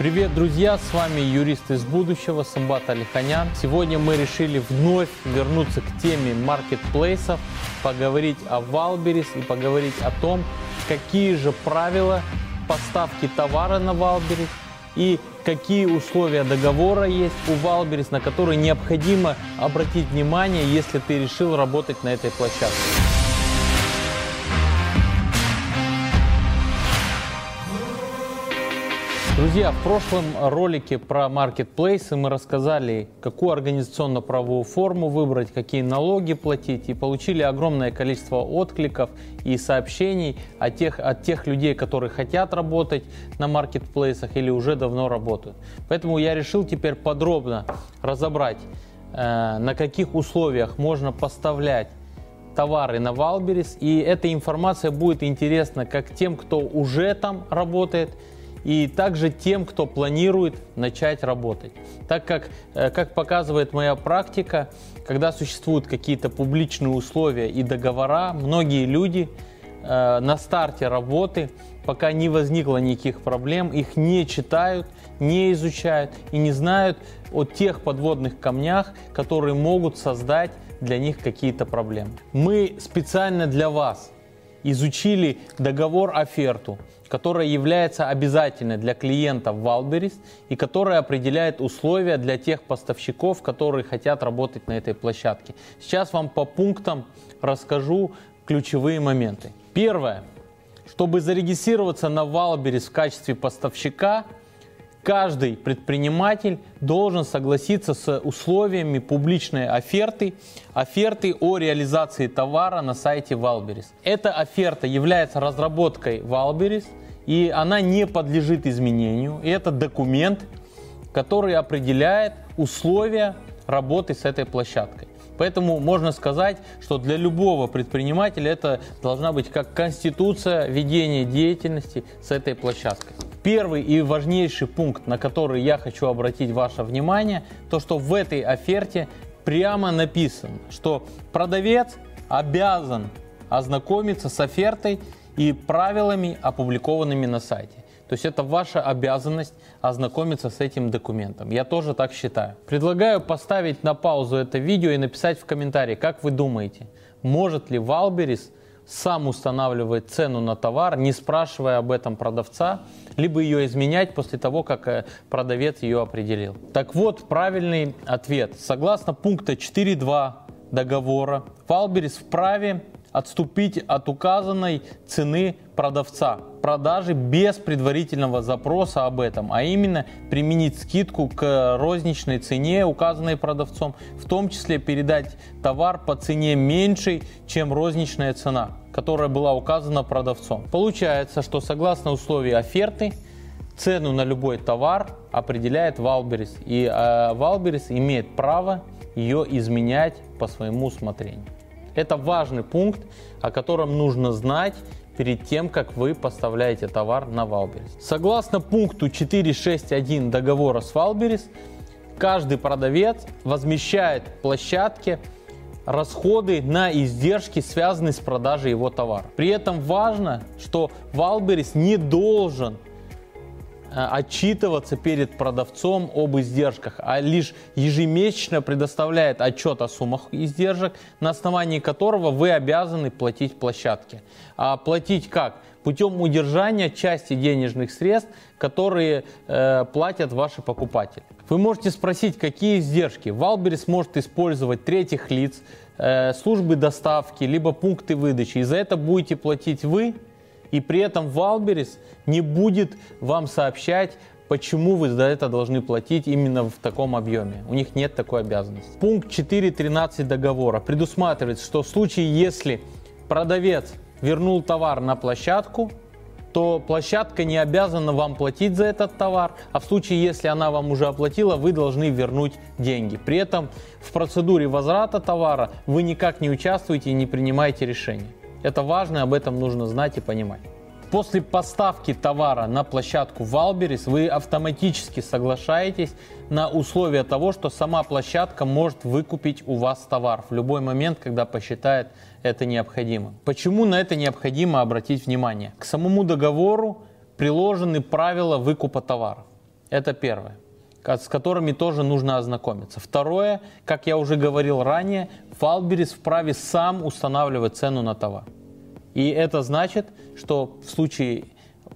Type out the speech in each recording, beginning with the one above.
Привет, друзья! С вами юрист из будущего Самбат Алиханян. Сегодня мы решили вновь вернуться к теме маркетплейсов, поговорить о Wildberries и поговорить о том, какие же правила поставки товара на Wildberries и какие условия договора есть у Wildberries, на которые необходимо обратить внимание, если ты решил работать на этой площадке. Друзья, в прошлом ролике про маркетплейсы мы рассказали, какую организационно-правовую форму выбрать, какие налоги платить, и получили огромное количество откликов и сообщений от тех, от тех людей, которые хотят работать на маркетплейсах или уже давно работают. Поэтому я решил теперь подробно разобрать, э, на каких условиях можно поставлять товары на Валберис, и эта информация будет интересна как тем, кто уже там работает, и также тем, кто планирует начать работать. Так как, э, как показывает моя практика, когда существуют какие-то публичные условия и договора, многие люди э, на старте работы, пока не возникло никаких проблем, их не читают, не изучают и не знают о тех подводных камнях, которые могут создать для них какие-то проблемы. Мы специально для вас изучили договор-оферту, которая является обязательной для клиентов Wildberries и которая определяет условия для тех поставщиков, которые хотят работать на этой площадке. Сейчас вам по пунктам расскажу ключевые моменты. Первое. Чтобы зарегистрироваться на Wildberries в качестве поставщика, каждый предприниматель должен согласиться с условиями публичной оферты, оферты о реализации товара на сайте Valberis. Эта оферта является разработкой Valberis, и она не подлежит изменению. И это документ, который определяет условия работы с этой площадкой. Поэтому можно сказать, что для любого предпринимателя это должна быть как конституция ведения деятельности с этой площадкой. Первый и важнейший пункт, на который я хочу обратить ваше внимание, то что в этой оферте прямо написано, что продавец обязан ознакомиться с офертой и правилами, опубликованными на сайте. То есть это ваша обязанность ознакомиться с этим документом. Я тоже так считаю. Предлагаю поставить на паузу это видео и написать в комментарии, как вы думаете, может ли Валберис сам устанавливать цену на товар, не спрашивая об этом продавца, либо ее изменять после того, как э, продавец ее определил. Так вот, правильный ответ. Согласно пункта 4.2 договора, Валберис вправе отступить от указанной цены продавца продажи без предварительного запроса об этом, а именно применить скидку к розничной цене, указанной продавцом, в том числе передать товар по цене меньшей, чем розничная цена, которая была указана продавцом. Получается, что согласно условиям оферты, цену на любой товар определяет Wildberries, и э, Wildberries имеет право ее изменять по своему усмотрению. Это важный пункт, о котором нужно знать перед тем, как вы поставляете товар на Wildberries. Согласно пункту 4.6.1 договора с Wildberries, каждый продавец возмещает площадке расходы на издержки, связанные с продажей его товара. При этом важно, что Wildberries не должен отчитываться перед продавцом об издержках, а лишь ежемесячно предоставляет отчет о суммах издержек, на основании которого вы обязаны платить площадке. А платить как? Путем удержания части денежных средств, которые э, платят ваши покупатели. Вы можете спросить, какие издержки. Валберис может использовать третьих лиц, э, службы доставки, либо пункты выдачи. И за это будете платить вы, и при этом Валберис не будет вам сообщать, почему вы за это должны платить именно в таком объеме. У них нет такой обязанности. Пункт 4.13 договора предусматривает, что в случае, если продавец вернул товар на площадку, то площадка не обязана вам платить за этот товар, а в случае, если она вам уже оплатила, вы должны вернуть деньги. При этом в процедуре возврата товара вы никак не участвуете и не принимаете решения. Это важно, об этом нужно знать и понимать. После поставки товара на площадку Валберис вы автоматически соглашаетесь на условия того, что сама площадка может выкупить у вас товар в любой момент, когда посчитает это необходимо. Почему на это необходимо обратить внимание? К самому договору приложены правила выкупа товаров. Это первое с которыми тоже нужно ознакомиться. Второе, как я уже говорил ранее, Валберис вправе сам устанавливать цену на товар. И это значит, что в случае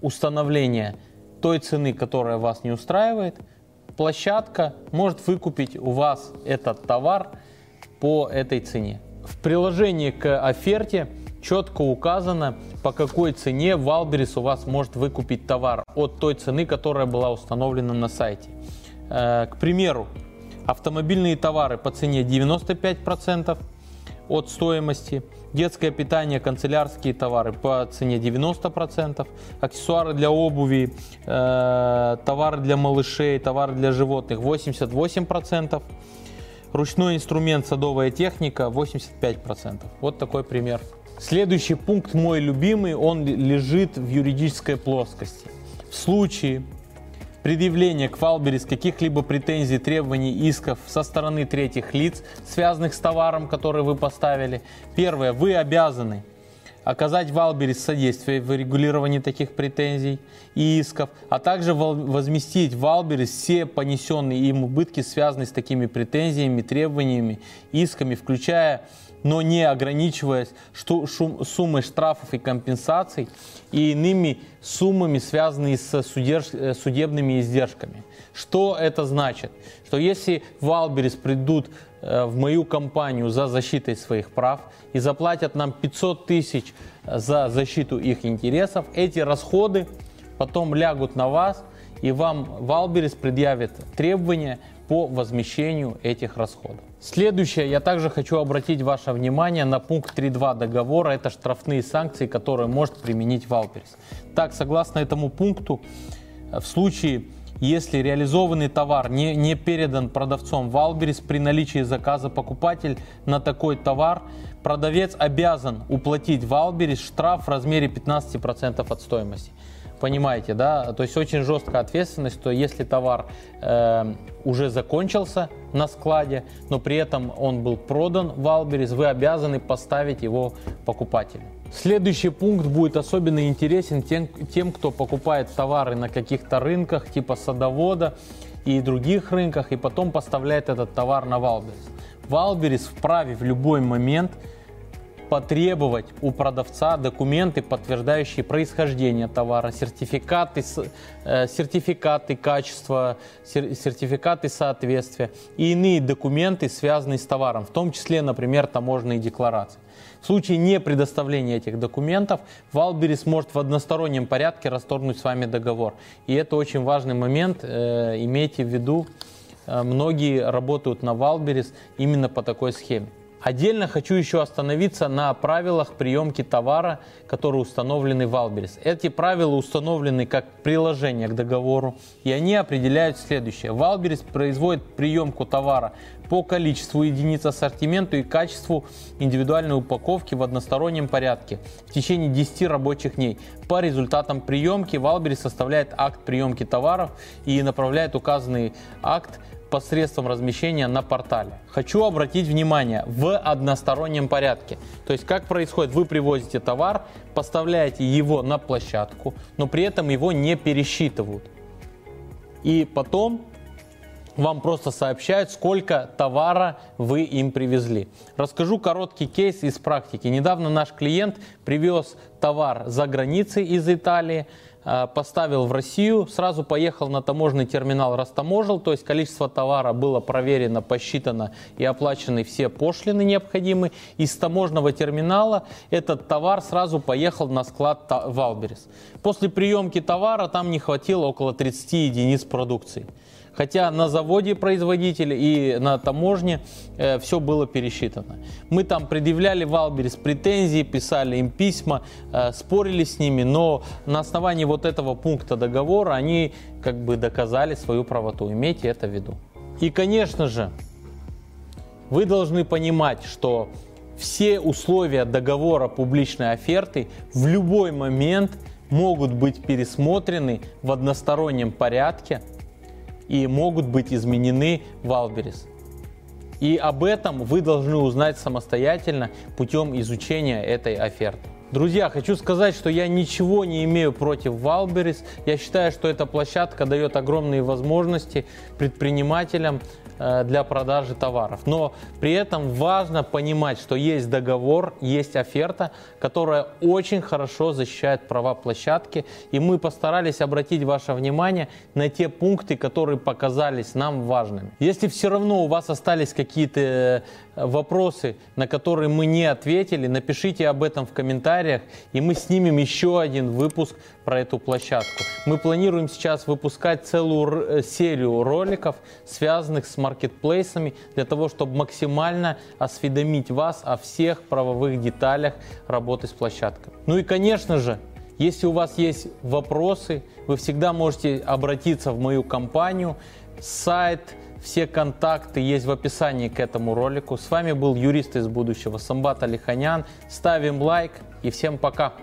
установления той цены, которая вас не устраивает, площадка может выкупить у вас этот товар по этой цене. В приложении к оферте четко указано, по какой цене Валберис у вас может выкупить товар от той цены, которая была установлена на сайте. Э, к примеру, автомобильные товары по цене 95% от стоимости, детское питание, канцелярские товары по цене 90%, аксессуары для обуви, э, товары для малышей, товары для животных 88%, ручной инструмент, садовая техника 85%. Вот такой пример. Следующий пункт, мой любимый, он лежит в юридической плоскости. В случае предъявление к Wildberries каких-либо претензий, требований, исков со стороны третьих лиц, связанных с товаром, который вы поставили. Первое, вы обязаны оказать Wildberries содействие в регулировании таких претензий и исков, а также возместить Wildberries все понесенные им убытки, связанные с такими претензиями, требованиями, исками, включая но не ограничиваясь суммой штрафов и компенсаций и иными суммами, связанными с э, судебными издержками. Что это значит? Что если Wildberries придут э, в мою компанию за защитой своих прав и заплатят нам 500 тысяч за защиту их интересов, эти расходы потом лягут на вас, и вам Wildberries предъявит требования по возмещению этих расходов. Следующее, я также хочу обратить ваше внимание на пункт 3.2 договора, это штрафные санкции, которые может применить Wildberries. Так, согласно этому пункту, в случае, если реализованный товар не, не передан продавцом Wildberries при наличии заказа покупателя на такой товар, продавец обязан уплатить Wildberries штраф в размере 15% от стоимости понимаете, да, то есть очень жесткая ответственность, что если товар э, уже закончился на складе, но при этом он был продан Wildberries, вы обязаны поставить его покупателю. Следующий пункт будет особенно интересен тем, тем кто покупает товары на каких-то рынках типа садовода и других рынках и потом поставляет этот товар на Валберис. Валберис вправе в любой момент потребовать у продавца документы, подтверждающие происхождение товара, сертификаты, э, сертификаты качества, сертификаты соответствия и иные документы, связанные с товаром, в том числе, например, таможенные декларации. В случае не предоставления этих документов, Wildberries может в одностороннем порядке расторгнуть с вами договор. И это очень важный момент, э, имейте в виду, э, многие работают на Wildberries именно по такой схеме. Отдельно хочу еще остановиться на правилах приемки товара, которые установлены Wildberries. Эти правила установлены как приложение к договору, и они определяют следующее. Wildberries производит приемку товара по количеству единиц ассортименту и качеству индивидуальной упаковки в одностороннем порядке в течение 10 рабочих дней. По результатам приемки Валберис составляет акт приемки товаров и направляет указанный акт посредством размещения на портале. Хочу обратить внимание в одностороннем порядке. То есть как происходит, вы привозите товар, поставляете его на площадку, но при этом его не пересчитывают. И потом вам просто сообщают, сколько товара вы им привезли. Расскажу короткий кейс из практики. Недавно наш клиент привез товар за границей из Италии, поставил в Россию, сразу поехал на таможенный терминал, растаможил, то есть количество товара было проверено, посчитано и оплачены все пошлины необходимые. Из таможенного терминала этот товар сразу поехал на склад Wildberries. После приемки товара там не хватило около 30 единиц продукции. Хотя на заводе производителя и на таможне э, все было пересчитано. Мы там предъявляли Валберис претензии, писали им письма, э, спорили с ними, но на основании вот этого пункта договора они как бы доказали свою правоту. Имейте это в виду. И, конечно же, вы должны понимать, что все условия договора публичной оферты в любой момент могут быть пересмотрены в одностороннем порядке и могут быть изменены в Альберис. И об этом вы должны узнать самостоятельно путем изучения этой оферты. Друзья, хочу сказать, что я ничего не имею против Валберис. Я считаю, что эта площадка дает огромные возможности предпринимателям для продажи товаров. Но при этом важно понимать, что есть договор, есть оферта, которая очень хорошо защищает права площадки. И мы постарались обратить ваше внимание на те пункты, которые показались нам важными. Если все равно у вас остались какие-то э, вопросы, на которые мы не ответили, напишите об этом в комментариях, и мы снимем еще один выпуск про эту площадку. Мы планируем сейчас выпускать целую э, серию роликов, связанных с маркетплейсами, для того, чтобы максимально осведомить вас о всех правовых деталях работы с площадкой. Ну и, конечно же, если у вас есть вопросы, вы всегда можете обратиться в мою компанию, сайт, все контакты есть в описании к этому ролику. С вами был юрист из будущего Самбат Алиханян. Ставим лайк и всем пока!